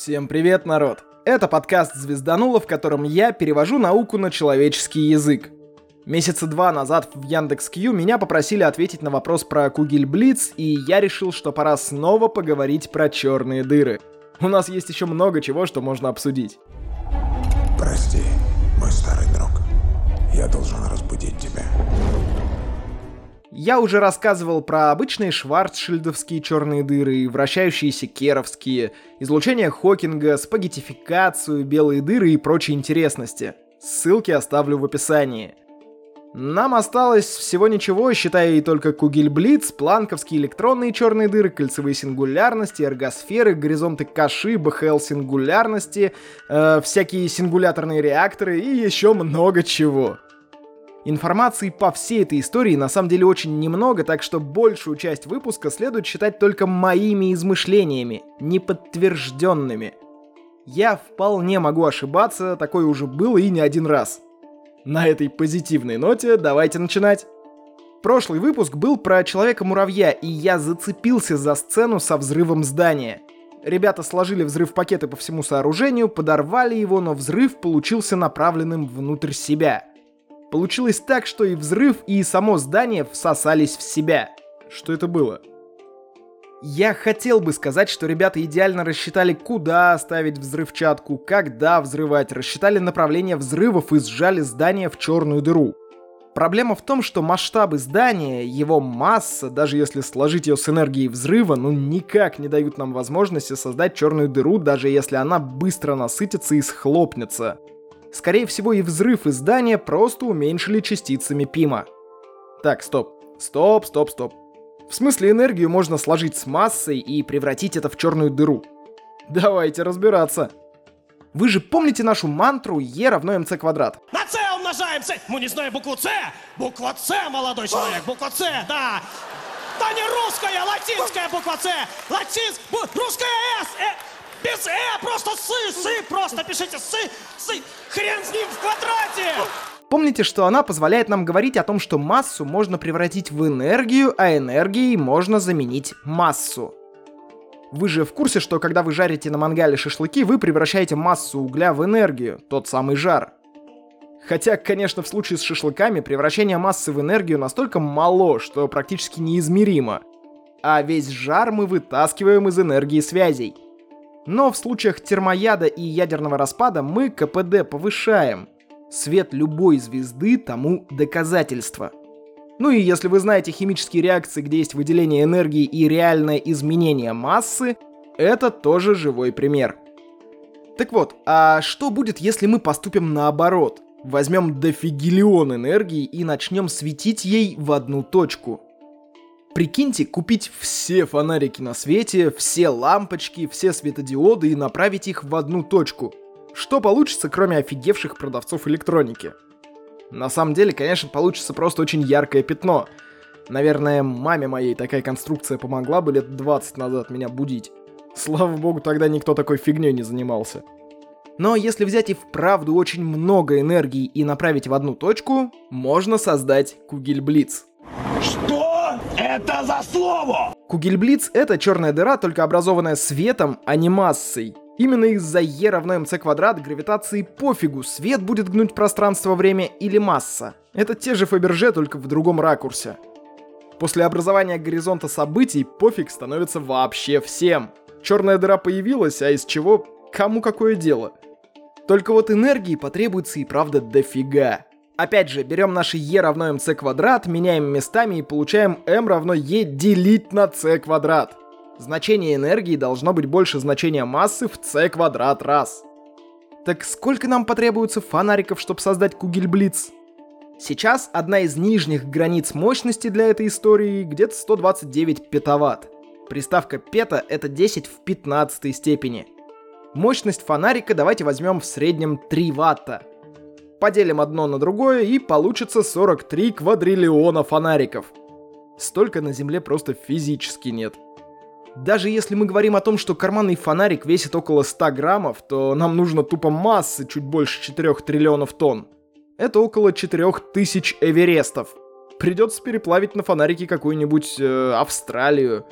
Всем привет, народ! Это подкаст «Звездануло», в котором я перевожу науку на человеческий язык. Месяца два назад в Яндекс.Кью меня попросили ответить на вопрос про Кугель Блиц, и я решил, что пора снова поговорить про черные дыры. У нас есть еще много чего, что можно обсудить. Прости, мой старый друг. Я должен разбудить тебя. Я уже рассказывал про обычные шварцшильдовские черные дыры, вращающиеся керовские, излучение Хокинга, спагетификацию, белые дыры и прочие интересности. Ссылки оставлю в описании. Нам осталось всего ничего, считая и только Кугельблиц, планковские электронные черные дыры, кольцевые сингулярности, эргосферы, горизонты Каши, БХЛ сингулярности, э, всякие сингуляторные реакторы и еще много чего. Информации по всей этой истории на самом деле очень немного, так что большую часть выпуска следует считать только моими измышлениями, неподтвержденными. Я вполне могу ошибаться, такое уже было и не один раз. На этой позитивной ноте давайте начинать. Прошлый выпуск был про Человека-муравья, и я зацепился за сцену со взрывом здания. Ребята сложили взрыв-пакеты по всему сооружению, подорвали его, но взрыв получился направленным внутрь себя — Получилось так, что и взрыв, и само здание всосались в себя. Что это было? Я хотел бы сказать, что ребята идеально рассчитали, куда оставить взрывчатку, когда взрывать, рассчитали направление взрывов и сжали здание в черную дыру. Проблема в том, что масштабы здания, его масса, даже если сложить ее с энергией взрыва, ну никак не дают нам возможности создать черную дыру, даже если она быстро насытится и схлопнется. Скорее всего и взрыв и здание просто уменьшили частицами Пима. Так, стоп. Стоп, стоп, стоп. В смысле энергию можно сложить с массой и превратить это в черную дыру. Давайте разбираться. Вы же помните нашу мантру Е равно МЦ квадрат? На С умножаем С. Мы не знаем букву С. Буква С, молодой человек, буква С, да. Да не русская, латинская буква С. Латинская, русская С. Э, без «э», просто «сы», «сы», просто пишите «сы», «сы». Хрен с ним в квадрате! Помните, что она позволяет нам говорить о том, что массу можно превратить в энергию, а энергией можно заменить массу. Вы же в курсе, что когда вы жарите на мангале шашлыки, вы превращаете массу угля в энергию, тот самый жар. Хотя, конечно, в случае с шашлыками превращение массы в энергию настолько мало, что практически неизмеримо. А весь жар мы вытаскиваем из энергии связей. Но в случаях термояда и ядерного распада мы КПД повышаем. Свет любой звезды тому доказательство. Ну и если вы знаете химические реакции, где есть выделение энергии и реальное изменение массы, это тоже живой пример. Так вот, а что будет, если мы поступим наоборот? Возьмем дофигиллион энергии и начнем светить ей в одну точку – Прикиньте, купить все фонарики на свете, все лампочки, все светодиоды и направить их в одну точку. Что получится, кроме офигевших продавцов электроники? На самом деле, конечно, получится просто очень яркое пятно. Наверное, маме моей такая конструкция помогла бы лет 20 назад меня будить. Слава богу, тогда никто такой фигней не занимался. Но если взять и вправду очень много энергии и направить в одну точку, можно создать Кугельблиц. Что? Это за слово! Кугельблиц — это черная дыра, только образованная светом, а не массой. Именно из-за Е равно МЦ квадрат гравитации пофигу, свет будет гнуть пространство-время или масса. Это те же Фаберже, только в другом ракурсе. После образования горизонта событий пофиг становится вообще всем. Черная дыра появилась, а из чего кому какое дело? Только вот энергии потребуется и правда дофига. Опять же, берем наше e равно mc квадрат, меняем местами и получаем m равно e делить на c квадрат. Значение энергии должно быть больше значения массы в c квадрат раз. Так сколько нам потребуется фонариков, чтобы создать Кугельблиц? Сейчас одна из нижних границ мощности для этой истории где-то 129 петаватт. Приставка пета это 10 в 15 степени. Мощность фонарика давайте возьмем в среднем 3 ватта. Поделим одно на другое и получится 43 квадриллиона фонариков. Столько на Земле просто физически нет. Даже если мы говорим о том, что карманный фонарик весит около 100 граммов, то нам нужно тупо массы чуть больше 4 триллионов тонн. Это около 4000 эверестов. Придется переплавить на фонарике какую-нибудь э, Австралию.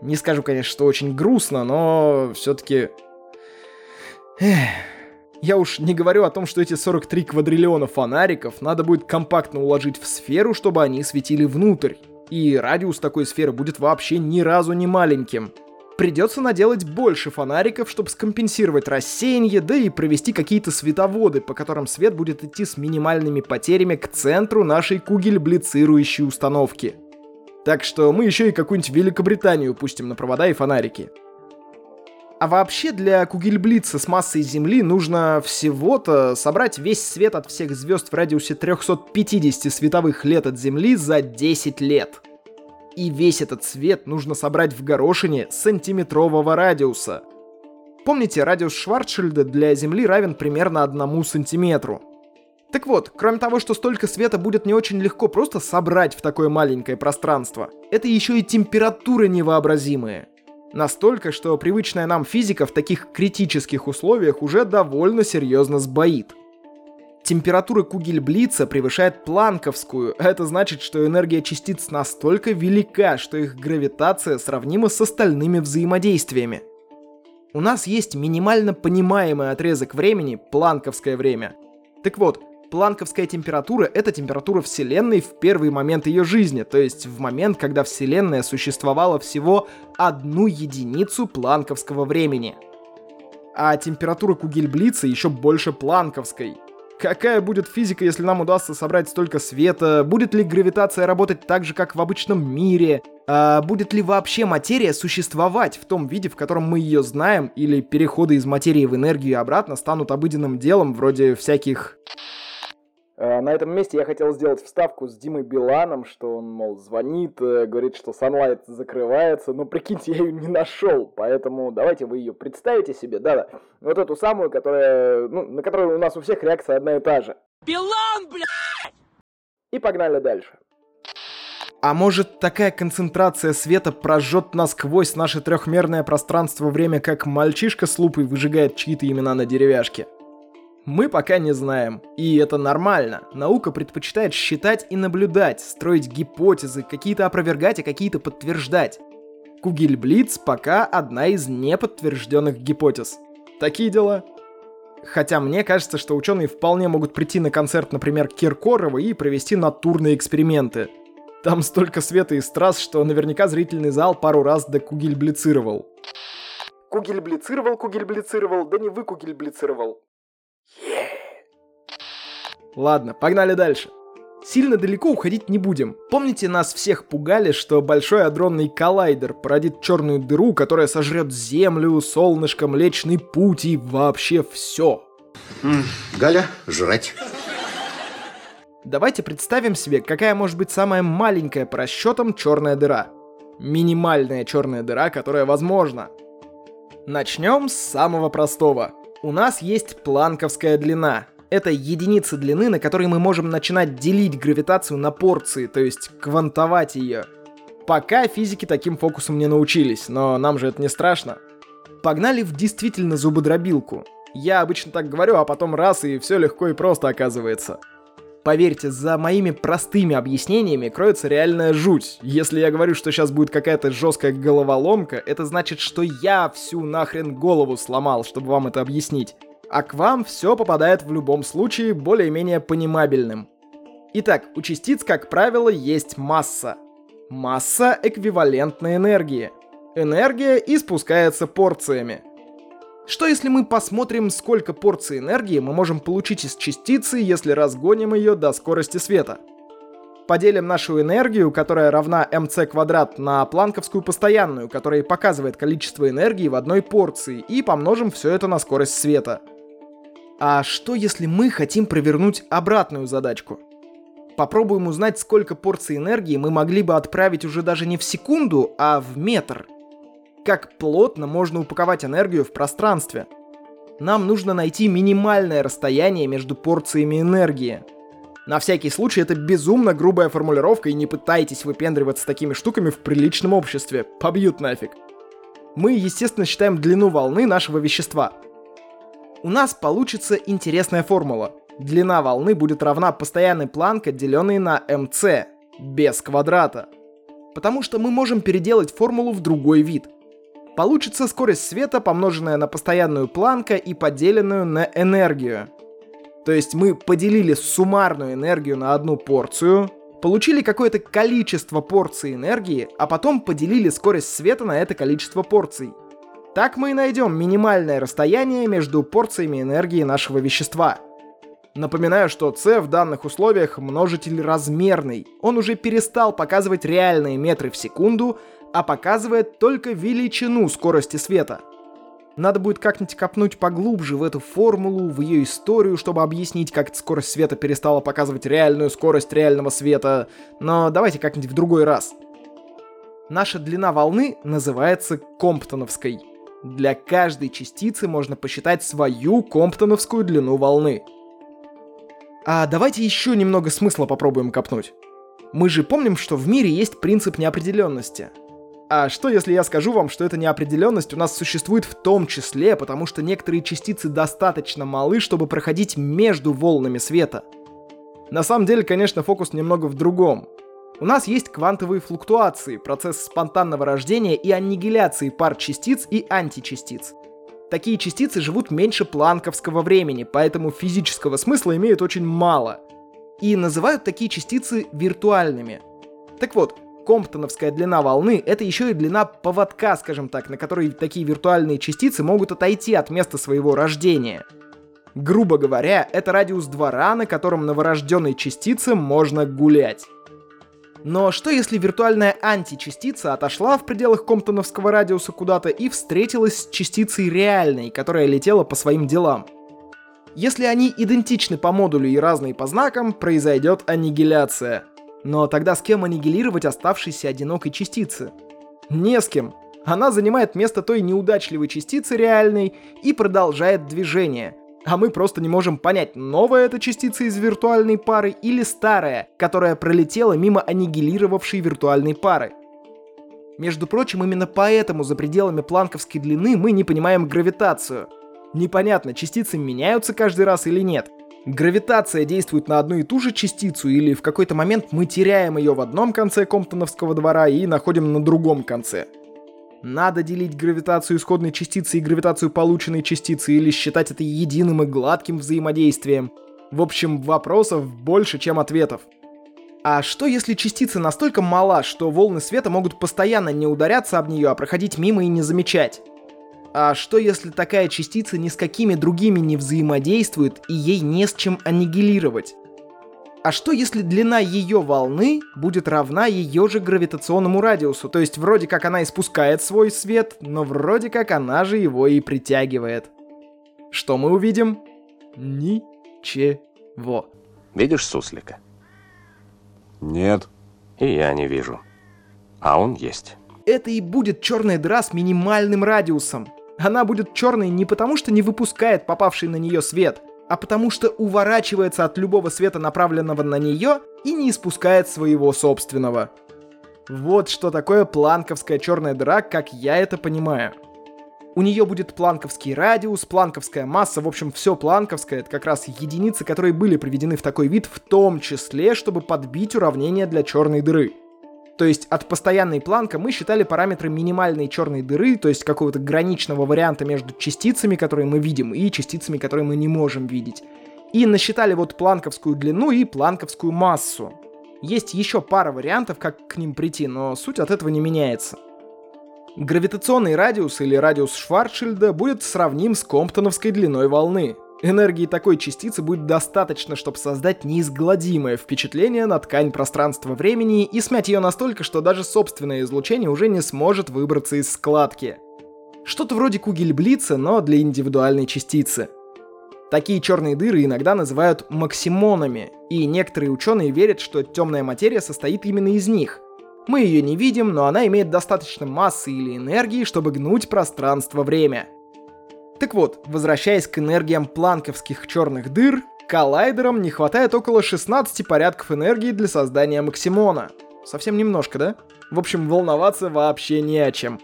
Не скажу, конечно, что очень грустно, но все-таки. Я уж не говорю о том, что эти 43 квадриллиона фонариков надо будет компактно уложить в сферу, чтобы они светили внутрь. И радиус такой сферы будет вообще ни разу не маленьким. Придется наделать больше фонариков, чтобы скомпенсировать рассеяние, да и провести какие-то световоды, по которым свет будет идти с минимальными потерями к центру нашей кугель-блицирующей установки. Так что мы еще и какую-нибудь Великобританию пустим на провода и фонарики. А вообще для Кугельблица с массой Земли нужно всего-то собрать весь свет от всех звезд в радиусе 350 световых лет от Земли за 10 лет. И весь этот свет нужно собрать в горошине сантиметрового радиуса. Помните, радиус Шварцшильда для Земли равен примерно одному сантиметру. Так вот, кроме того, что столько света будет не очень легко просто собрать в такое маленькое пространство, это еще и температуры невообразимые. Настолько, что привычная нам физика в таких критических условиях уже довольно серьезно сбоит. Температура Кугельблица превышает планковскую, а это значит, что энергия частиц настолько велика, что их гравитация сравнима с остальными взаимодействиями. У нас есть минимально понимаемый отрезок времени, планковское время. Так вот, Планковская температура — это температура Вселенной в первый момент ее жизни, то есть в момент, когда Вселенная существовала всего одну единицу планковского времени. А температура Кугельблица еще больше планковской. Какая будет физика, если нам удастся собрать столько света? Будет ли гравитация работать так же, как в обычном мире? А будет ли вообще материя существовать в том виде, в котором мы ее знаем? Или переходы из материи в энергию и обратно станут обыденным делом, вроде всяких на этом месте я хотел сделать вставку с Димой Биланом, что он, мол, звонит, э, говорит, что Sunlight закрывается, но прикиньте, я ее не нашел, поэтому давайте вы ее представите себе, да-да, вот эту самую, которая, ну, на которую у нас у всех реакция одна и та же. Билан, блядь! И погнали дальше. А может, такая концентрация света прожжет насквозь наше трехмерное пространство-время, как мальчишка с лупой выжигает чьи-то имена на деревяшке? Мы пока не знаем. И это нормально. Наука предпочитает считать и наблюдать, строить гипотезы, какие-то опровергать, а какие-то подтверждать. Кугельблиц пока одна из неподтвержденных гипотез. Такие дела. Хотя мне кажется, что ученые вполне могут прийти на концерт, например, Киркорова и провести натурные эксперименты. Там столько света и страз, что наверняка зрительный зал пару раз докугельблицировал. Кугельблицировал, кугельблицировал, да не вы кугельблицировал. Ладно, погнали дальше. Сильно далеко уходить не будем. Помните, нас всех пугали, что большой адронный коллайдер породит черную дыру, которая сожрет Землю, солнышко, Млечный Путь и вообще все. Галя, жрать. Давайте представим себе, какая может быть самая маленькая по расчетам черная дыра. Минимальная черная дыра, которая возможна. Начнем с самого простого. У нас есть планковская длина. Это единица длины, на которой мы можем начинать делить гравитацию на порции, то есть квантовать ее. Пока физики таким фокусом не научились, но нам же это не страшно. Погнали в действительно зубодробилку. Я обычно так говорю, а потом раз и все легко и просто оказывается. Поверьте, за моими простыми объяснениями кроется реальная жуть. Если я говорю, что сейчас будет какая-то жесткая головоломка, это значит, что я всю нахрен голову сломал, чтобы вам это объяснить. А к вам все попадает в любом случае более-менее понимабельным. Итак, у частиц, как правило, есть масса. Масса эквивалентна энергии. Энергия испускается порциями. Что если мы посмотрим, сколько порций энергии мы можем получить из частицы, если разгоним ее до скорости света? Поделим нашу энергию, которая равна mc квадрат, на планковскую постоянную, которая показывает количество энергии в одной порции, и помножим все это на скорость света. А что если мы хотим провернуть обратную задачку? Попробуем узнать, сколько порций энергии мы могли бы отправить уже даже не в секунду, а в метр – как плотно можно упаковать энергию в пространстве. Нам нужно найти минимальное расстояние между порциями энергии. На всякий случай это безумно грубая формулировка и не пытайтесь выпендриваться такими штуками в приличном обществе. Побьют нафиг. Мы, естественно, считаем длину волны нашего вещества. У нас получится интересная формула. Длина волны будет равна постоянной планке, деленной на mc, без квадрата. Потому что мы можем переделать формулу в другой вид – Получится скорость света, помноженная на постоянную Планка и поделенную на энергию. То есть мы поделили суммарную энергию на одну порцию, получили какое-то количество порций энергии, а потом поделили скорость света на это количество порций. Так мы и найдем минимальное расстояние между порциями энергии нашего вещества. Напоминаю, что c в данных условиях множитель размерный. Он уже перестал показывать реальные метры в секунду, а показывает только величину скорости света. Надо будет как-нибудь копнуть поглубже в эту формулу, в ее историю, чтобы объяснить, как скорость света перестала показывать реальную скорость реального света. Но давайте как-нибудь в другой раз. Наша длина волны называется комптоновской. Для каждой частицы можно посчитать свою комптоновскую длину волны. А давайте еще немного смысла попробуем копнуть. Мы же помним, что в мире есть принцип неопределенности. А что если я скажу вам, что эта неопределенность у нас существует в том числе, потому что некоторые частицы достаточно малы, чтобы проходить между волнами света? На самом деле, конечно, фокус немного в другом. У нас есть квантовые флуктуации, процесс спонтанного рождения и аннигиляции пар частиц и античастиц. Такие частицы живут меньше планковского времени, поэтому физического смысла имеют очень мало. И называют такие частицы виртуальными. Так вот, комптоновская длина волны — это еще и длина поводка, скажем так, на которой такие виртуальные частицы могут отойти от места своего рождения. Грубо говоря, это радиус двора, на котором новорожденной частице можно гулять. Но что если виртуальная античастица отошла в пределах комптоновского радиуса куда-то и встретилась с частицей реальной, которая летела по своим делам? Если они идентичны по модулю и разные по знакам, произойдет аннигиляция — но тогда с кем аннигилировать оставшейся одинокой частицы? Не с кем. Она занимает место той неудачливой частицы реальной и продолжает движение. А мы просто не можем понять, новая эта частица из виртуальной пары или старая, которая пролетела мимо аннигилировавшей виртуальной пары. Между прочим, именно поэтому за пределами планковской длины мы не понимаем гравитацию. Непонятно, частицы меняются каждый раз или нет. Гравитация действует на одну и ту же частицу, или в какой-то момент мы теряем ее в одном конце Комптоновского двора и находим на другом конце. Надо делить гравитацию исходной частицы и гравитацию полученной частицы, или считать это единым и гладким взаимодействием. В общем, вопросов больше, чем ответов. А что если частица настолько мала, что волны света могут постоянно не ударяться об нее, а проходить мимо и не замечать? А что если такая частица ни с какими другими не взаимодействует и ей не с чем аннигилировать? А что если длина ее волны будет равна ее же гравитационному радиусу? То есть вроде как она испускает свой свет, но вроде как она же его и притягивает. Что мы увидим? Ничего. Видишь суслика? Нет. И я не вижу. А он есть. Это и будет черная дыра с минимальным радиусом. Она будет черной не потому, что не выпускает попавший на нее свет, а потому что уворачивается от любого света, направленного на нее, и не испускает своего собственного. Вот что такое планковская черная дыра, как я это понимаю. У нее будет планковский радиус, планковская масса, в общем, все планковское, это как раз единицы, которые были приведены в такой вид, в том числе, чтобы подбить уравнение для черной дыры. То есть от постоянной планка мы считали параметры минимальной черной дыры, то есть какого-то граничного варианта между частицами, которые мы видим, и частицами, которые мы не можем видеть. И насчитали вот планковскую длину и планковскую массу. Есть еще пара вариантов, как к ним прийти, но суть от этого не меняется. Гравитационный радиус или радиус Шварцшильда будет сравним с комптоновской длиной волны. Энергии такой частицы будет достаточно, чтобы создать неизгладимое впечатление на ткань пространства-времени и смять ее настолько, что даже собственное излучение уже не сможет выбраться из складки. Что-то вроде кугельблица, но для индивидуальной частицы. Такие черные дыры иногда называют максимонами, и некоторые ученые верят, что темная материя состоит именно из них. Мы ее не видим, но она имеет достаточно массы или энергии, чтобы гнуть пространство-время. Так вот, возвращаясь к энергиям планковских черных дыр, коллайдерам не хватает около 16 порядков энергии для создания Максимона. Совсем немножко, да? В общем, волноваться вообще не о чем.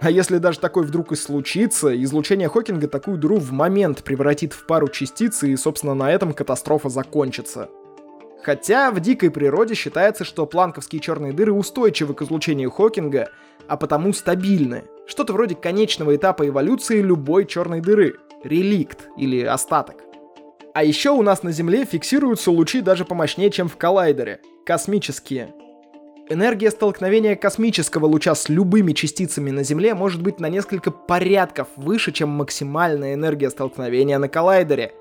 А если даже такой вдруг и случится, излучение Хокинга такую дыру в момент превратит в пару частиц, и, собственно, на этом катастрофа закончится. Хотя в дикой природе считается, что планковские черные дыры устойчивы к излучению Хокинга, а потому стабильны, Что-то вроде конечного этапа эволюции любой черной дыры. Реликт или остаток. А еще у нас на Земле фиксируются лучи даже помощнее, чем в коллайдере. Космические. Энергия столкновения космического луча с любыми частицами на Земле может быть на несколько порядков выше, чем максимальная энергия столкновения на коллайдере.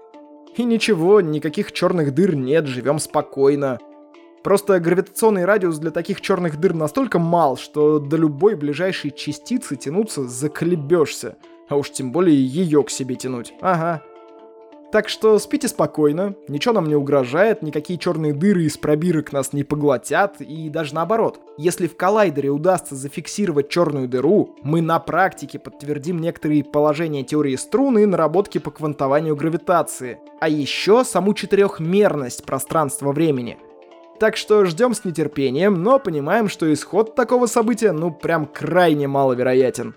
И ничего, никаких черных дыр нет, живем спокойно. Просто гравитационный радиус для таких черных дыр настолько мал, что до любой ближайшей частицы тянуться заколебешься. А уж тем более ее к себе тянуть. Ага. Так что спите спокойно, ничего нам не угрожает, никакие черные дыры из пробирок нас не поглотят, и даже наоборот. Если в коллайдере удастся зафиксировать черную дыру, мы на практике подтвердим некоторые положения теории струн и наработки по квантованию гравитации. А еще саму четырехмерность пространства-времени — так что ждем с нетерпением, но понимаем, что исход такого события, ну, прям крайне маловероятен.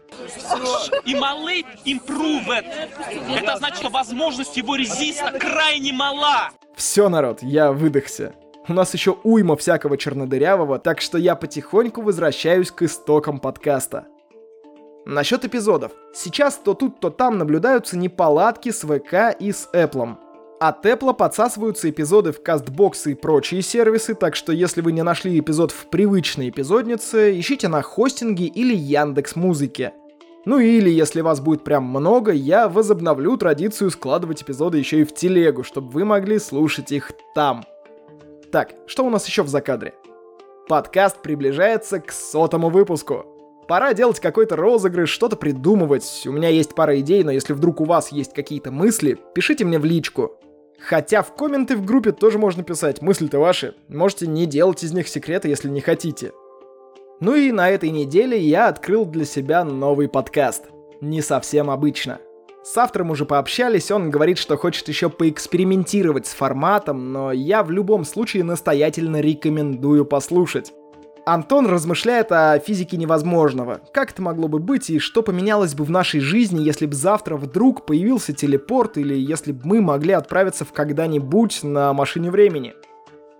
И малый improved. Это значит, что возможность его резиста крайне мала. Все, народ, я выдохся. У нас еще уйма всякого чернодырявого, так что я потихоньку возвращаюсь к истокам подкаста. Насчет эпизодов. Сейчас то тут, то там наблюдаются неполадки с ВК и с Apple. От Apple подсасываются эпизоды в кастбоксы и прочие сервисы, так что если вы не нашли эпизод в привычной эпизоднице, ищите на хостинге или Яндекс Музыке. Ну или, если вас будет прям много, я возобновлю традицию складывать эпизоды еще и в телегу, чтобы вы могли слушать их там. Так, что у нас еще в закадре? Подкаст приближается к сотому выпуску. Пора делать какой-то розыгрыш, что-то придумывать. У меня есть пара идей, но если вдруг у вас есть какие-то мысли, пишите мне в личку. Хотя в комменты в группе тоже можно писать, мысли-то ваши. Можете не делать из них секреты, если не хотите. Ну и на этой неделе я открыл для себя новый подкаст. Не совсем обычно. С автором уже пообщались, он говорит, что хочет еще поэкспериментировать с форматом, но я в любом случае настоятельно рекомендую послушать. Антон размышляет о физике невозможного. Как это могло бы быть и что поменялось бы в нашей жизни, если бы завтра вдруг появился телепорт или если бы мы могли отправиться в когда-нибудь на машине времени.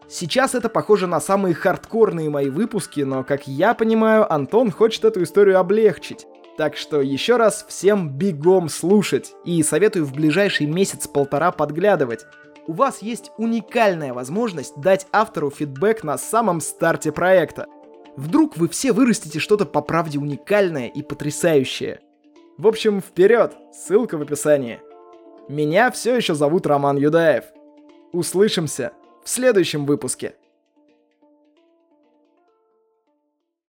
Сейчас это похоже на самые хардкорные мои выпуски, но, как я понимаю, Антон хочет эту историю облегчить. Так что еще раз всем бегом слушать и советую в ближайший месяц-полтора подглядывать у вас есть уникальная возможность дать автору фидбэк на самом старте проекта. Вдруг вы все вырастите что-то по правде уникальное и потрясающее. В общем, вперед! Ссылка в описании. Меня все еще зовут Роман Юдаев. Услышимся в следующем выпуске.